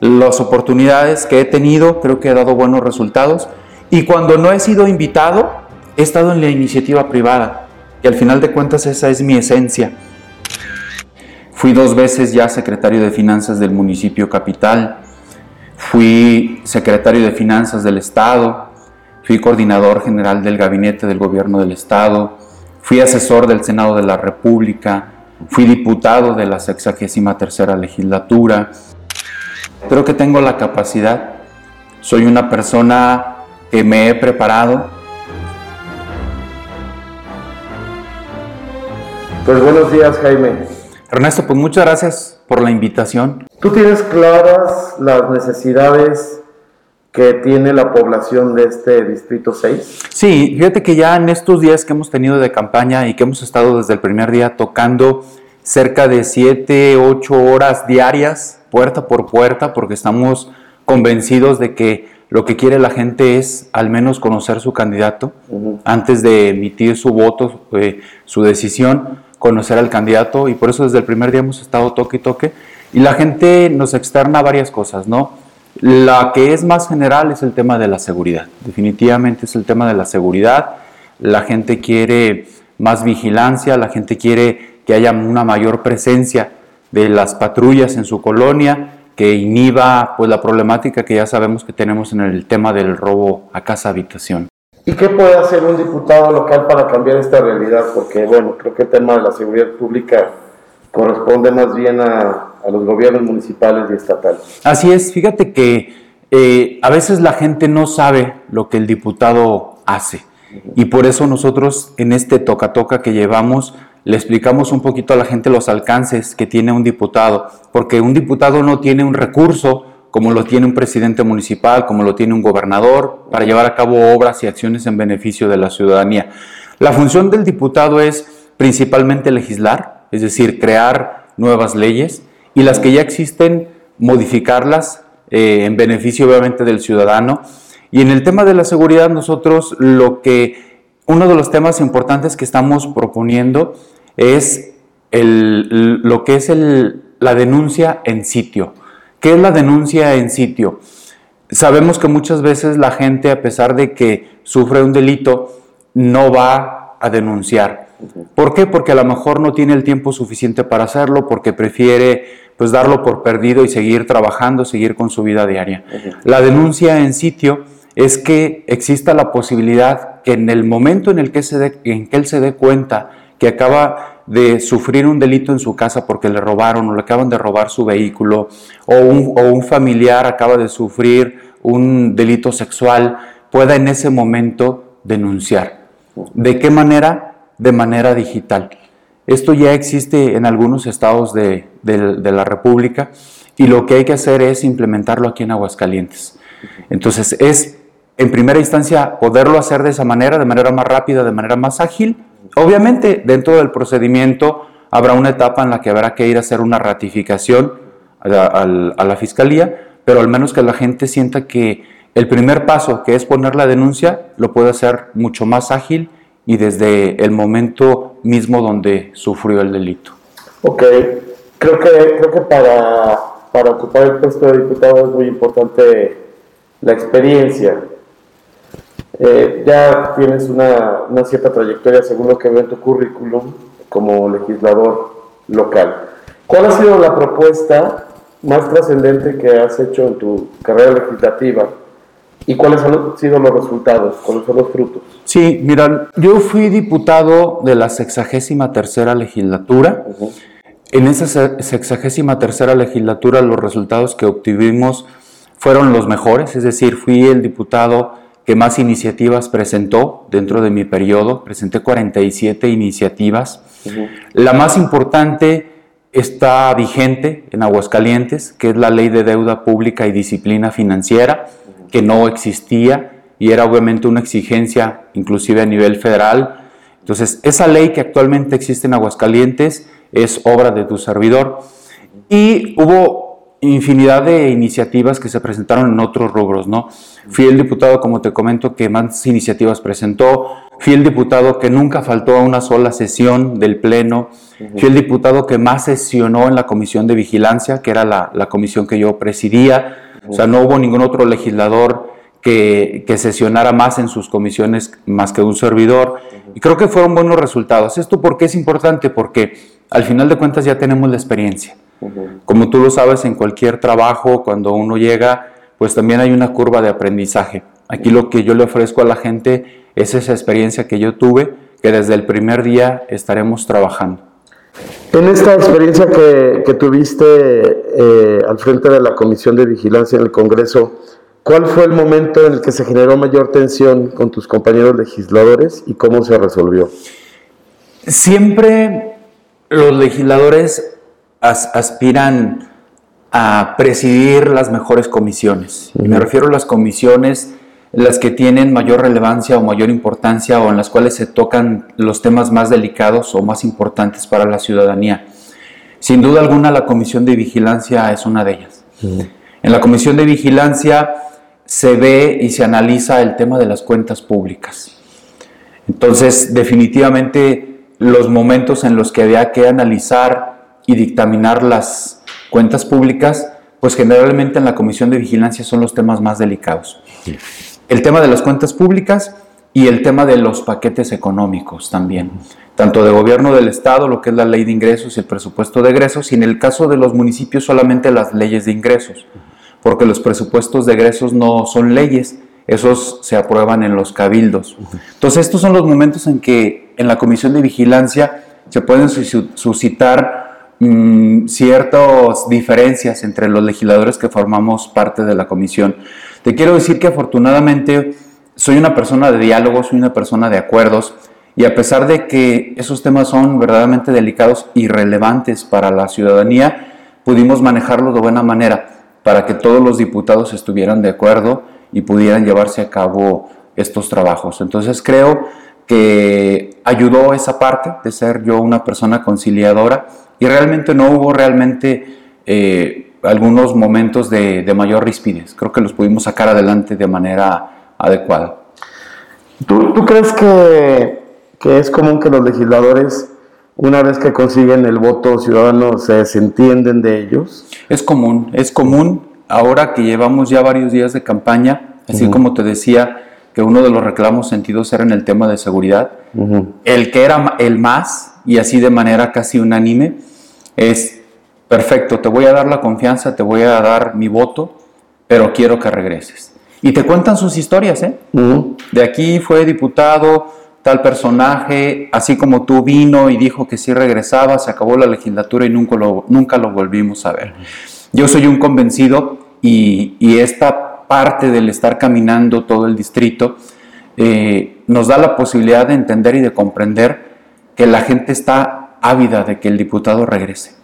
Las oportunidades que he tenido creo que he dado buenos resultados. Y cuando no he sido invitado he estado en la iniciativa privada y al final de cuentas esa es mi esencia. Fui dos veces ya secretario de finanzas del municipio capital, fui secretario de finanzas del estado, fui coordinador general del gabinete del gobierno del estado, fui asesor del Senado de la República, fui diputado de la 63 legislatura. Creo que tengo la capacidad, soy una persona que me he preparado. Pues buenos días Jaime. Ernesto, pues muchas gracias por la invitación. ¿Tú tienes claras las necesidades que tiene la población de este Distrito 6? Sí, fíjate que ya en estos días que hemos tenido de campaña y que hemos estado desde el primer día tocando cerca de 7, 8 horas diarias, puerta por puerta, porque estamos convencidos de que lo que quiere la gente es al menos conocer su candidato antes de emitir su voto, eh, su decisión conocer al candidato y por eso desde el primer día hemos estado toque y toque. Y la gente nos externa varias cosas, ¿no? La que es más general es el tema de la seguridad, definitivamente es el tema de la seguridad, la gente quiere más vigilancia, la gente quiere que haya una mayor presencia de las patrullas en su colonia, que inhiba pues la problemática que ya sabemos que tenemos en el tema del robo a casa habitación. ¿Y qué puede hacer un diputado local para cambiar esta realidad? Porque, bueno, creo que el tema de la seguridad pública corresponde más bien a, los gobiernos municipales y estatales. Así es, fíjate que eh, a veces la gente no sabe lo que el diputado hace. Y por eso nosotros en este toca-toca que llevamos le explicamos un poquito a la gente los alcances que tiene un diputado, porque un diputado no tiene un recurso como lo tiene un presidente municipal, como lo tiene un gobernador, para llevar a cabo obras y acciones en beneficio de la ciudadanía. La función del diputado es principalmente legislar, es decir, crear nuevas leyes y las que ya existen, modificarlas eh, en beneficio obviamente del ciudadano. Y en el tema de la seguridad, nosotros lo que, uno de los temas importantes que estamos proponiendo es el, lo que es el, la denuncia en sitio. ¿Qué es la denuncia en sitio? Sabemos que muchas veces la gente, a pesar de que sufre un delito, no va a denunciar. ¿Por qué? Porque a lo mejor no tiene el tiempo suficiente para hacerlo, porque prefiere pues darlo por perdido y seguir trabajando, seguir con su vida diaria. La denuncia en sitio es que exista la posibilidad que en el momento en el que, se en que él se dé cuenta que acaba de sufrir un delito en su casa porque le robaron o le acaban de robar su vehículo o un, familiar acaba de sufrir un delito sexual, pueda en ese momento denunciar. ¿De qué manera? De manera digital. Esto ya existe en algunos estados de, de, la República y lo que hay que hacer es implementarlo aquí en Aguascalientes. Entonces es, en primera instancia, poderlo hacer de esa manera, de manera más rápida, de manera más ágil, Obviamente, dentro del procedimiento habrá una etapa en la que habrá que ir a hacer una ratificación a la, fiscalía, pero al menos que la gente sienta que el primer paso, que es poner la denuncia, lo puede hacer mucho más ágil y desde el momento mismo donde sufrió el delito. Ok, creo que, creo que para, para ocupar el puesto de diputado es muy importante la experiencia, eh, ya tienes una, cierta trayectoria según lo que veo en tu currículum como legislador local. ¿Cuál ha sido la propuesta más trascendente que has hecho en tu carrera legislativa y cuáles han sido los resultados, cuáles son los frutos? Sí, mira, yo fui diputado de la sexagésima tercera legislatura. En esa sexagésima tercera legislatura los resultados que obtuvimos fueron los mejores, es decir, fui el diputado que más iniciativas presentó dentro de mi periodo. Presenté 47 iniciativas. La más importante está vigente en Aguascalientes, que es la Ley de Deuda Pública y Disciplina Financiera, que no existía y era obviamente una exigencia inclusive a nivel federal. Entonces, esa ley que actualmente existe en Aguascalientes es obra de tu servidor. Y hubo infinidad de iniciativas que se presentaron en otros rubros, ¿no? Fui el diputado, como te comento, que más iniciativas presentó, fui el diputado que nunca faltó a una sola sesión del Pleno, fui el diputado que más sesionó en la Comisión de Vigilancia, que era la, la comisión que yo presidía, o sea, no hubo ningún otro legislador que, que, sesionara más en sus comisiones más que un servidor, y creo que fueron buenos resultados. ¿Esto por qué es importante? Porque al final de cuentas ya tenemos la experiencia. Como tú lo sabes, en cualquier trabajo, cuando uno llega, pues también hay una curva de aprendizaje. Aquí lo que yo le ofrezco a la gente es esa experiencia que yo tuve, que desde el primer día estaremos trabajando. En esta experiencia que, que tuviste eh, al frente de la Comisión de Vigilancia en el Congreso, ¿cuál fue el momento en el que se generó mayor tensión con tus compañeros legisladores y cómo se resolvió? Siempre los legisladores aspiran a presidir las mejores comisiones. Y me refiero a las comisiones las que tienen mayor relevancia o mayor importancia o en las cuales se tocan los temas más delicados o más importantes para la ciudadanía. Sin duda alguna la comisión de vigilancia es una de ellas. En la comisión de vigilancia se ve y se analiza el tema de las cuentas públicas. Entonces, definitivamente los momentos en los que había que analizar y dictaminar las cuentas públicas, pues generalmente en la Comisión de Vigilancia son los temas más delicados. El tema de las cuentas públicas y el tema de los paquetes económicos también, tanto de gobierno del Estado, lo que es la ley de ingresos y el presupuesto de egresos, y en el caso de los municipios solamente las leyes de ingresos, porque los presupuestos de egresos no son leyes, esos se aprueban en los cabildos. Entonces estos son los momentos en que en la Comisión de Vigilancia se pueden suscitar Mm, ciertas diferencias entre los legisladores que formamos parte de la comisión. Te quiero decir que afortunadamente soy una persona de diálogo, soy una persona de acuerdos y a pesar de que esos temas son verdaderamente delicados y relevantes para la ciudadanía, pudimos manejarlos de buena manera para que todos los diputados estuvieran de acuerdo y pudieran llevarse a cabo estos trabajos. Entonces creo que ayudó esa parte de ser yo una persona conciliadora y realmente no hubo realmente eh, algunos momentos de, mayor rispidez. Creo que los pudimos sacar adelante de manera adecuada. ¿Tú, crees que, que, es común que los legisladores, una vez que consiguen el voto ciudadano, se desentienden de ellos? Es común, es común. Ahora que llevamos ya varios días de campaña, así como te decía, que uno de los reclamos sentidos era en el tema de seguridad, el que era el más, y así de manera casi unánime, es, perfecto, te voy a dar la confianza, te voy a dar mi voto, pero quiero que regreses. Y te cuentan sus historias, ¿eh? De aquí fue diputado, tal personaje, así como tú vino y dijo que sí regresaba, se acabó la legislatura y nunca lo, nunca lo volvimos a ver. Yo soy un convencido y, esta parte del estar caminando todo el distrito eh, nos da la posibilidad de entender y de comprender que la gente está ávida de que el diputado regrese.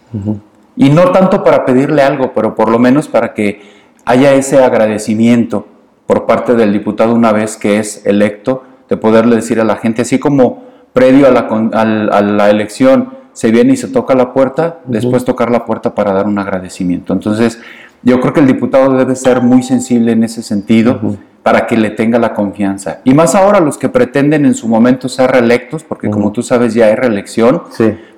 Y no tanto para pedirle algo, pero por lo menos para que haya ese agradecimiento por parte del diputado una vez que es electo, de poderle decir a la gente, así como previo a la, elección se viene y se toca la puerta, después tocar la puerta para dar un agradecimiento. Entonces, yo creo que el diputado debe ser muy sensible en ese sentido para que le tenga la confianza. Y más ahora los que pretenden en su momento ser reelectos, porque como tú sabes ya hay reelección,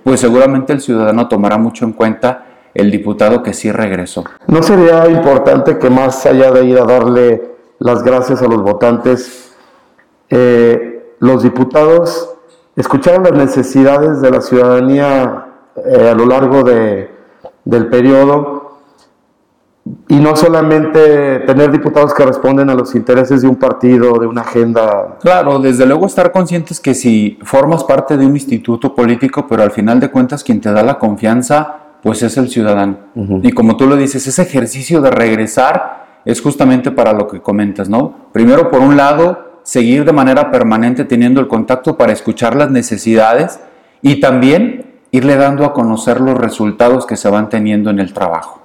pues seguramente el ciudadano tomará mucho en cuenta el diputado que sí regresó. ¿No sería importante que más allá de ir a darle las gracias a los votantes, eh, los diputados escucharan las necesidades de la ciudadanía eh, a lo largo de, del periodo y no solamente tener diputados que responden a los intereses de un partido, de una agenda. Claro, desde luego estar conscientes que si formas parte de un instituto político, pero al final de cuentas quien te da la confianza, pues es el ciudadano. Y como tú lo dices, ese ejercicio de regresar es justamente para lo que comentas, ¿no? Primero, por un lado, seguir de manera permanente teniendo el contacto para escuchar las necesidades y también irle dando a conocer los resultados que se van teniendo en el trabajo.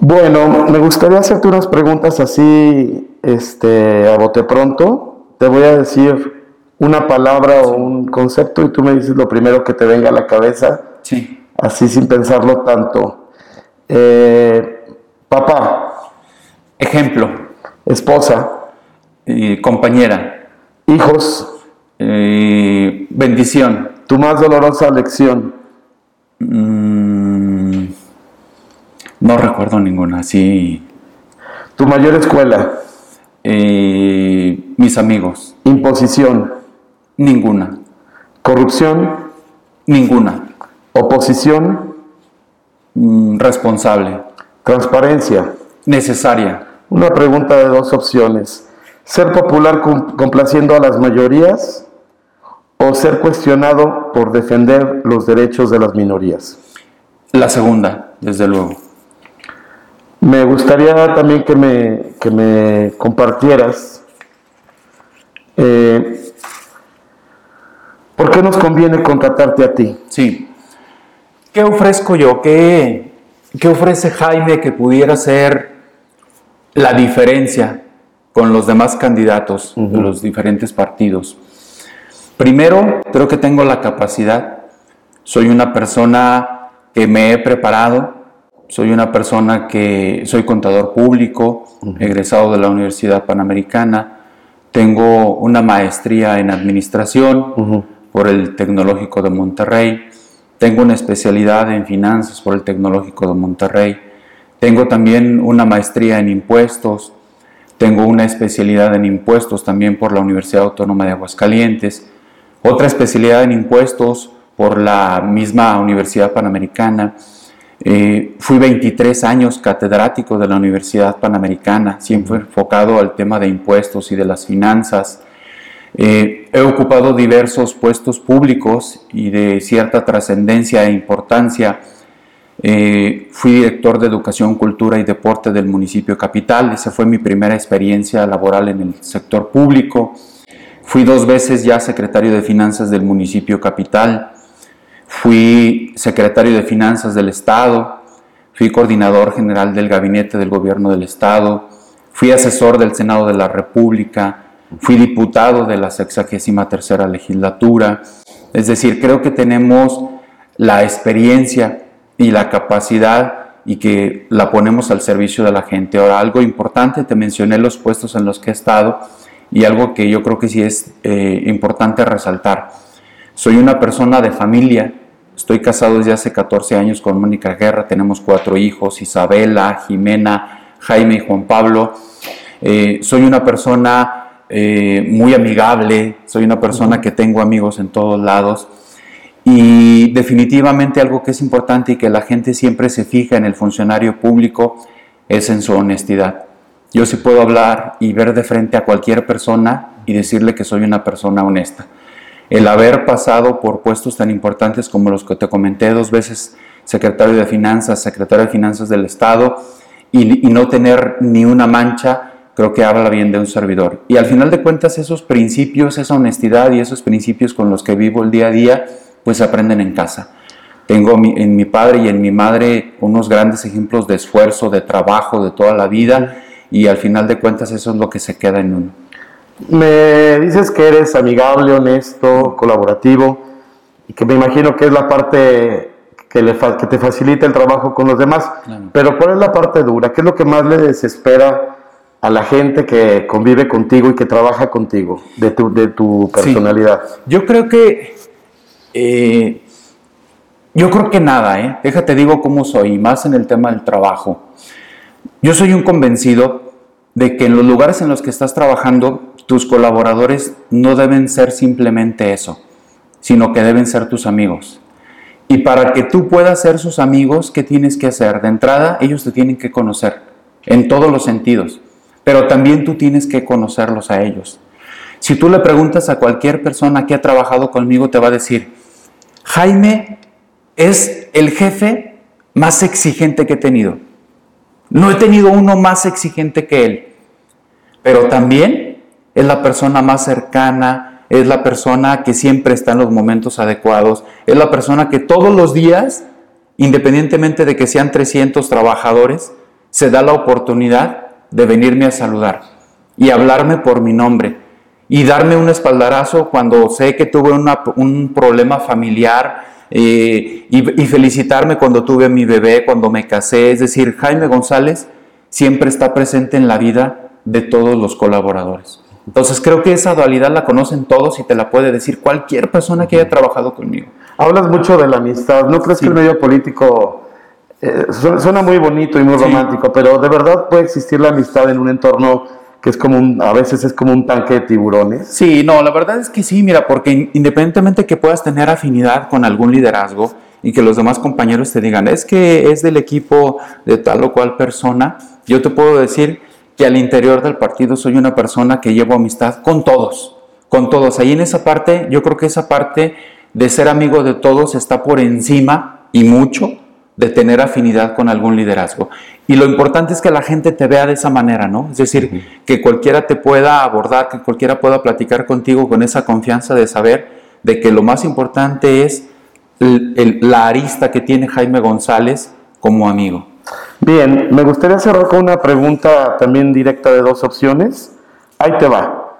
Bueno, me gustaría hacerte unas preguntas así, este, a bote pronto. Te voy a decir una palabra o un concepto y tú me dices lo primero que te venga a la cabeza. Sí. Así sin pensarlo tanto. Eh, papá, Ejemplo, esposa, eh, compañera, hijos, eh, bendición, tu más dolorosa lección, Mm, no recuerdo ninguna, sí. tu mayor escuela, Eh, mis amigos, imposición, ninguna, corrupción, ninguna. oposición, Mm, responsable, transparencia. necesaria, Una pregunta de dos opciones. ¿Ser popular com- complaciendo a las mayorías o ser cuestionado por defender los derechos de las minorías? la segunda, desde luego. Me gustaría también que me, que me compartieras eh, por qué nos conviene contratarte a ti. Sí. ¿Qué ofrezco yo? ¿Qué, qué ofrece Jaime que pudiera ser la diferencia con los demás candidatos de los diferentes partidos? Primero, creo que tengo la capacidad. Soy una persona que me he preparado. Soy una persona que soy contador público, egresado de la Universidad Panamericana. Tengo una maestría en administración por el Tecnológico de Monterrey. Tengo una especialidad en finanzas por el Tecnológico de Monterrey. Tengo también una maestría en impuestos. Tengo una especialidad en impuestos también por la Universidad Autónoma de Aguascalientes. Otra especialidad en impuestos por la misma Universidad Panamericana. Eh, fui 23 años catedrático de la Universidad Panamericana, siempre enfocado al tema de impuestos y de las finanzas. Eh, he ocupado diversos puestos públicos y de cierta trascendencia e importancia. Eh, fui director de Educación, Cultura y Deporte del municipio capital. Esa fue mi primera experiencia laboral en el sector público. Fui dos veces ya secretario de Finanzas del municipio capital. Fui secretario de Finanzas del Estado. Fui coordinador general del gabinete del gobierno del Estado. Fui asesor del Senado de la República. Fui diputado de la 63 legislatura. Es decir, creo que tenemos la experiencia y la capacidad y que la ponemos al servicio de la gente. Ahora, algo importante, te mencioné los puestos en los que he estado y algo que yo creo que sí es eh, importante resaltar. Soy una persona de familia, estoy casado desde hace 14 años con Mónica Guerra, tenemos cuatro hijos, Isabela, Jimena, Jaime y Juan Pablo. Eh, soy una persona eh, muy amigable, soy una persona que tengo amigos en todos lados. Y definitivamente algo que es importante y que la gente siempre se fija en el funcionario público es en su honestidad. Yo sí puedo hablar y ver de frente a cualquier persona y decirle que soy una persona honesta. El haber pasado por puestos tan importantes como los que te comenté dos veces, secretario de Finanzas, secretario de Finanzas del Estado, y, no tener ni una mancha, creo que habla bien de un servidor. Y al final de cuentas esos principios, esa honestidad y esos principios con los que vivo el día a día, pues aprenden en casa. Tengo mi- en mi padre y en mi madre unos grandes ejemplos de esfuerzo, de trabajo, de toda la vida y al final de cuentas eso es lo que se queda en uno. Me dices que eres amigable, honesto, colaborativo y que me imagino que es la parte que, le fa- que te facilita el trabajo con los demás. Claro. Pero ¿cuál es la parte dura? ¿Qué es lo que más le desespera a la gente que convive contigo y que trabaja contigo de tu, de tu Sí. personalidad? Yo creo que eh, yo creo que nada, ¿eh? Déjate digo cómo soy, más en el tema del trabajo. Yo soy un convencido de que en los lugares en los que estás trabajando, tus colaboradores no deben ser simplemente eso, sino que deben ser tus amigos. Y para que tú puedas ser sus amigos, ¿qué tienes que hacer? De entrada, ellos te tienen que conocer en todos los sentidos, pero también tú tienes que conocerlos a ellos. Si tú le preguntas a cualquier persona que ha trabajado conmigo, te va a decir, Jaime es el jefe más exigente que he tenido. No he tenido uno más exigente que él, pero también es la persona más cercana, es la persona que siempre está en los momentos adecuados, es la persona que todos los días, independientemente de que sean 300 trabajadores, se da la oportunidad de venirme a saludar y hablarme por mi nombre y darme un espaldarazo cuando sé que tuve una- un problema familiar eh, y, felicitarme cuando tuve mi bebé, cuando me casé. Es decir, Jaime González siempre está presente en la vida de todos los colaboradores. Entonces creo que esa dualidad la conocen todos y te la puede decir cualquier persona que haya trabajado conmigo. Hablas mucho de la amistad. ¿No crees que el medio político eh, suena muy bonito y muy romántico, pero de verdad puede existir la amistad en un entorno que es como un, a veces es como un tanque de tiburones? Sí, no, la verdad es que sí, mira, porque independientemente que puedas tener afinidad con algún liderazgo y que los demás compañeros te digan, es que es del equipo de tal o cual persona, yo te puedo decir que al interior del partido soy una persona que llevo amistad con todos, con todos. Ahí en esa parte, yo creo que esa parte de ser amigo de todos está por encima y mucho de tener afinidad con algún liderazgo. Y lo importante es que la gente te vea de esa manera, ¿no? Es decir, que cualquiera te pueda abordar, que cualquiera pueda platicar contigo con esa confianza de saber de que lo más importante es la arista que tiene Jaime González como amigo. Bien, me gustaría cerrar con una pregunta también directa de dos opciones. Ahí te va.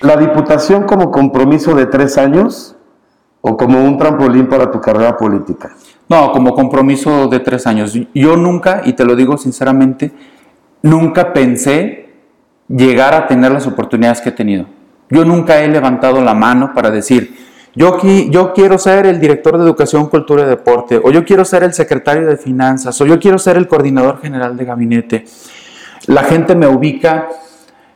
¿La diputación como compromiso de tres años o como un trampolín para tu carrera política? No, como compromiso de tres años. Yo nunca, y te lo digo sinceramente, nunca pensé llegar a tener las oportunidades que he tenido. Yo nunca he levantado la mano para decir, yo, quiero ser el director de Educación, Cultura y Deporte, o yo quiero ser el secretario de Finanzas, o yo quiero ser el coordinador general de gabinete. La gente me ubica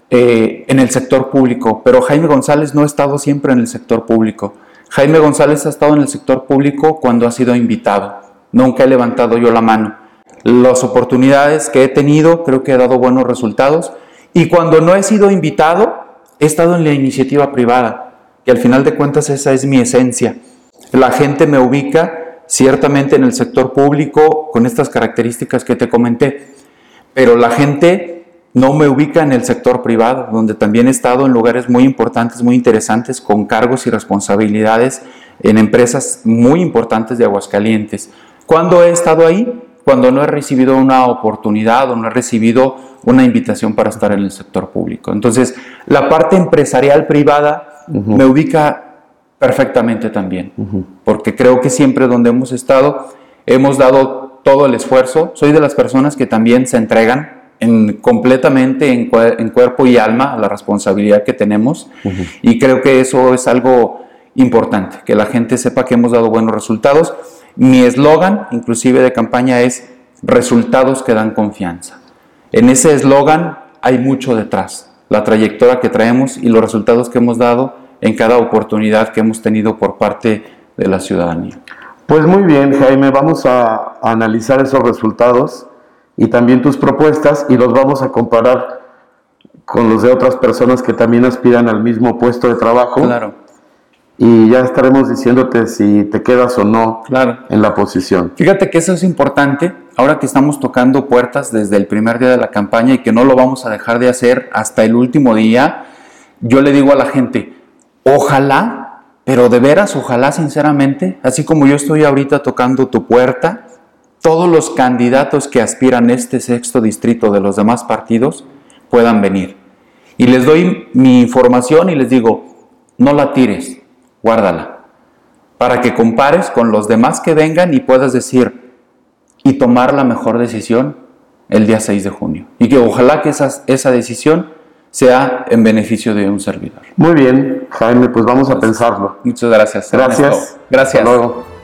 eh, en el sector público, pero Jaime González no ha estado siempre en el sector público. Jaime González ha estado en el sector público cuando ha sido invitado. Nunca he levantado yo la mano. Las oportunidades que he tenido creo que he dado buenos resultados. Y cuando no he sido invitado, he estado en la iniciativa privada. Y al final de cuentas esa es mi esencia. La gente me ubica ciertamente en el sector público con estas características que te comenté. Pero la gente no me ubica en el sector privado, donde también he estado en lugares muy importantes, muy interesantes, con cargos y responsabilidades en empresas muy importantes de Aguascalientes. ¿Cuándo he estado ahí? Cuando no he recibido una oportunidad o no he recibido una invitación para estar en el sector público. Entonces, la parte empresarial privada me ubica perfectamente también, porque creo que siempre donde hemos estado hemos dado todo el esfuerzo. Soy de las personas que también se entregan en, completamente en, cuerpo y alma a la responsabilidad que tenemos y creo que eso es algo importante, que la gente sepa que hemos dado buenos resultados. Mi eslogan, inclusive de campaña, es resultados que dan confianza. En ese eslogan hay mucho detrás, la trayectoria que traemos y los resultados que hemos dado en cada oportunidad que hemos tenido por parte de la ciudadanía. Pues muy bien, Jaime, vamos a analizar esos resultados y también tus propuestas y los vamos a comparar con los de otras personas que también aspiran al mismo puesto de trabajo. Claro. Y ya estaremos diciéndote si te quedas o no claro. en la posición. Fíjate que eso es importante ahora que estamos tocando puertas desde el primer día de la campaña y que no lo vamos a dejar de hacer hasta el último día. Yo le digo a la gente, ojalá, pero de veras, ojalá sinceramente, así como yo estoy ahorita tocando tu puerta, todos los candidatos que aspiran este sexto distrito de los demás partidos puedan venir. Y les doy mi información y les digo, no la tires, guárdala, para que compares con los demás que vengan y puedas decir y tomar la mejor decisión el día 6 de junio. Y que ojalá que esa, esa decisión sea en beneficio de un servidor. Muy bien, Jaime, pues vamos a pensarlo. Muchas gracias. Gracias. Gracias. luego.